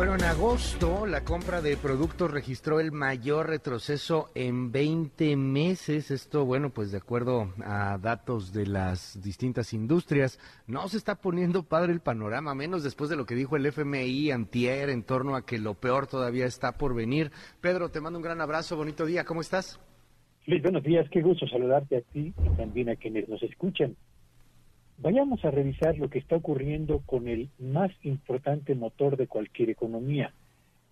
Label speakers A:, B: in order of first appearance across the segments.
A: Bueno, en agosto la compra de productos registró el mayor retroceso en 20 meses. Esto, bueno, pues de acuerdo a datos de las distintas industrias, no se está poniendo padre el panorama, menos después de lo que dijo el FMI antier en torno a que lo peor todavía está por venir. Pedro, te mando un gran abrazo, bonito día, ¿cómo estás?
B: Luis, buenos días, qué gusto saludarte a ti y también a quienes nos escuchan. Vayamos a revisar lo que está ocurriendo con el más importante motor de cualquier economía,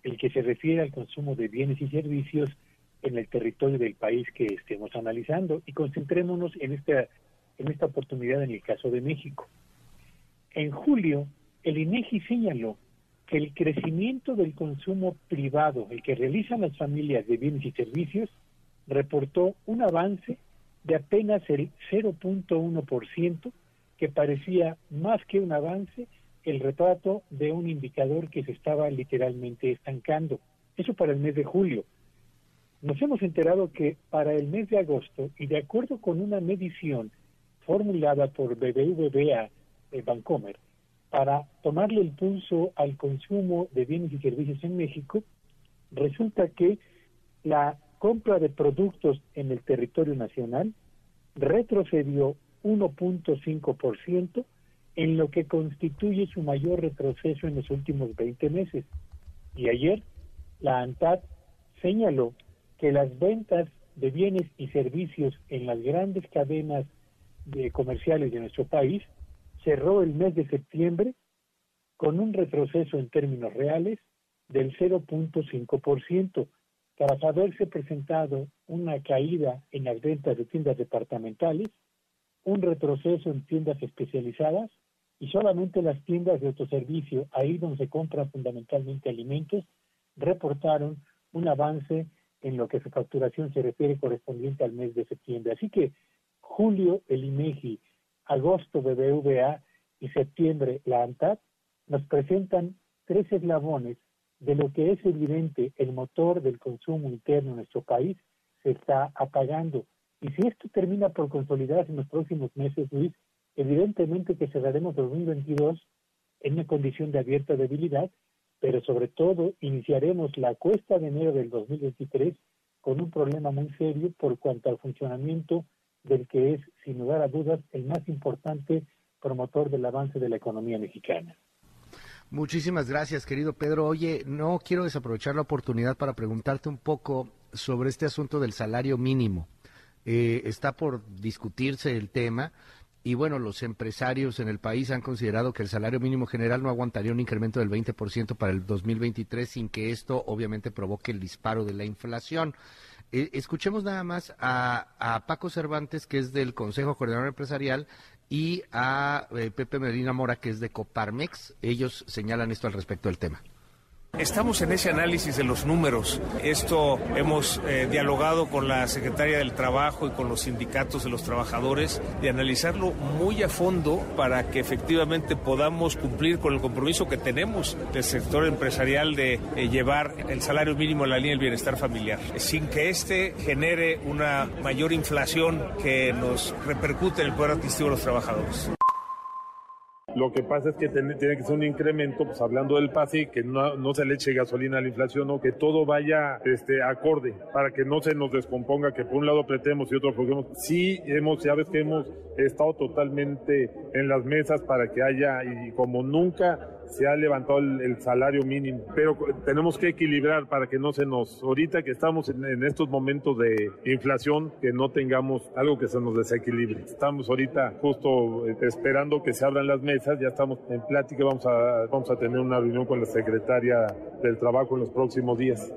B: el que se refiere al consumo de bienes y servicios en el territorio del país que estemos analizando y concentrémonos en esta, en esta oportunidad en el caso de México. En julio, el INEGI señaló que el crecimiento del consumo privado, el que realizan las familias de bienes y servicios, reportó un avance de apenas el 0.1% que parecía más que un avance el retrato de un indicador que se estaba literalmente estancando. Eso para el mes de julio. Nos hemos enterado que para el mes de agosto, y de acuerdo con una medición formulada por BBVA de Bancomer, para tomarle el pulso al consumo de bienes y servicios en México, resulta que la compra de productos en el territorio nacional retrocedió 1.5% en lo que constituye su mayor retroceso en los últimos 20 meses. Y ayer la ANTAD señaló que las ventas de bienes y servicios en las grandes cadenas de comerciales de nuestro país cerró el mes de septiembre con un retroceso en términos reales del 0.5%, tras haberse presentado una caída en las ventas de tiendas departamentales un retroceso en tiendas especializadas y solamente las tiendas de autoservicio, ahí donde se compran fundamentalmente alimentos, reportaron un avance en lo que su facturación se refiere correspondiente al mes de septiembre. Así que julio el INEGI, agosto BBVA y septiembre la ANTAD nos presentan tres eslabones de lo que es evidente el motor del consumo interno en nuestro país se está apagando y si esto termina por consolidarse en los próximos meses, Luis, evidentemente que cerraremos 2022 en una condición de abierta debilidad, pero sobre todo iniciaremos la cuesta de enero del 2023 con un problema muy serio por cuanto al funcionamiento del que es, sin lugar a dudas, el más importante promotor del avance de la economía mexicana.
A: Muchísimas gracias, querido Pedro. Oye, no quiero desaprovechar la oportunidad para preguntarte un poco sobre este asunto del salario mínimo. Eh, está por discutirse el tema. Y bueno, los empresarios en el país han considerado que el salario mínimo general no aguantaría un incremento del 20% para el 2023 sin que esto obviamente provoque el disparo de la inflación. Eh, escuchemos nada más a, Paco Cervantes, que es del Consejo Coordinador Empresarial, y a eh, Pepe Medina Mora, que es de Coparmex. Ellos señalan esto al respecto del tema.
C: Estamos en ese análisis de los números. Esto hemos eh, dialogado con la Secretaria del Trabajo y con los sindicatos de los trabajadores de analizarlo muy a fondo para que efectivamente podamos cumplir con el compromiso que tenemos del sector empresarial de eh, llevar el salario mínimo a la línea del bienestar familiar, sin que este genere una mayor inflación que nos repercute en el poder adquisitivo de los trabajadores.
D: Lo que pasa es que tiene, que ser un incremento, pues hablando del PASI, que no, se le eche gasolina a la inflación o que todo vaya este, acorde para que no se nos descomponga, que por un lado pretemos y otro aflojemos. Sí, hemos, ya ves que hemos estado totalmente en las mesas para que haya, y como nunca se ha levantado el, salario mínimo, pero tenemos que equilibrar para que no se nos, ahorita que estamos en, estos momentos de inflación, que no tengamos algo que se nos desequilibre. Estamos ahorita justo eh, esperando que se abran las mesas, ya estamos en plática, vamos a, vamos a tener una reunión con la secretaria del Trabajo en los próximos días.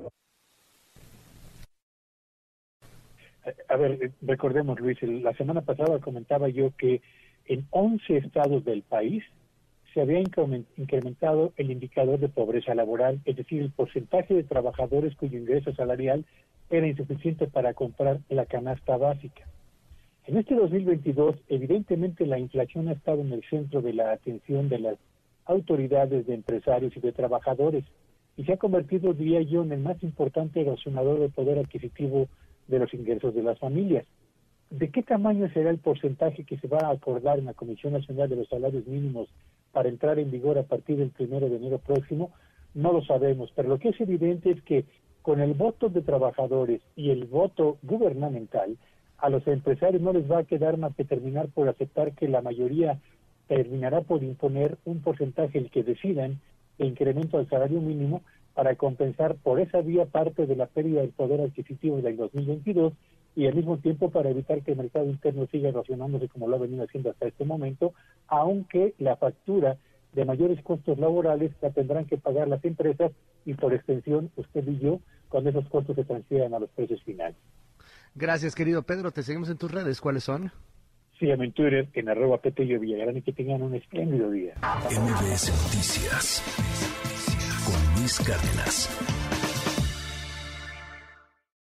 B: A ver, eh, recordemos, Luis, la semana pasada comentaba yo que en 11 estados del país se había incrementado el indicador de pobreza laboral, es decir, el porcentaje de trabajadores cuyo ingreso salarial era insuficiente para comprar la canasta básica. En este 2022, evidentemente la inflación ha estado en el centro de la atención de las autoridades, de empresarios y de trabajadores. Y se ha convertido, diría yo, en el más importante erosionador del poder adquisitivo de los ingresos de las familias. ¿De qué tamaño será el porcentaje que se va a acordar en la Comisión Nacional de los Salarios Mínimos para entrar en vigor a partir del primero de enero próximo? No lo sabemos, pero lo que es evidente es que con el voto de trabajadores y el voto gubernamental, a los empresarios no les va a quedar más que terminar por aceptar que la mayoría terminará por imponer un porcentaje el que decidan de incremento del salario mínimo para compensar por esa vía parte de la pérdida del poder adquisitivo del 2022 y al mismo tiempo para evitar que el mercado interno siga racionándose como lo ha venido haciendo hasta este momento, aunque la factura de mayores costos laborales la tendrán que pagar las empresas y por extensión usted y yo cuando esos costos se transfieran a los precios finales.
A: Gracias, querido Pedro. Te seguimos en tus redes. ¿Cuáles son?
B: Síganme en Twitter en arroba Petello Villagrán y que tengan un espléndido día.
E: MBS Noticias con Luis Cárdenas.